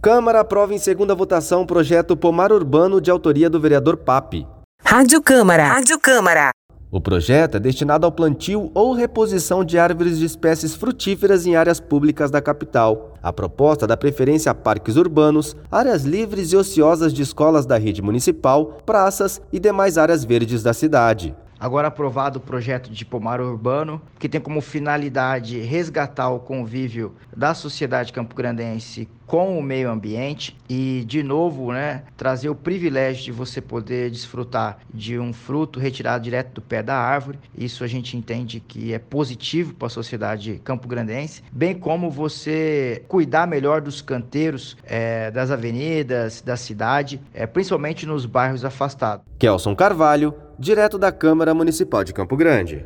Câmara aprova em segunda votação o projeto Pomar Urbano de autoria do vereador Pape. Rádio Câmara. Rádio Câmara. O projeto é destinado ao plantio ou reposição de árvores de espécies frutíferas em áreas públicas da capital. A proposta dá preferência a parques urbanos, áreas livres e ociosas de escolas da rede municipal, praças e demais áreas verdes da cidade. Agora aprovado o projeto de pomar urbano, que tem como finalidade resgatar o convívio da sociedade campograndense com o meio ambiente e, de novo, né, trazer o privilégio de você poder desfrutar de um fruto retirado direto do pé da árvore. Isso a gente entende que é positivo para a sociedade campograndense, bem como você cuidar melhor dos canteiros é, das avenidas, da cidade, é, principalmente nos bairros afastados. Kelson Carvalho, direto da Câmara Municipal de Campo Grande.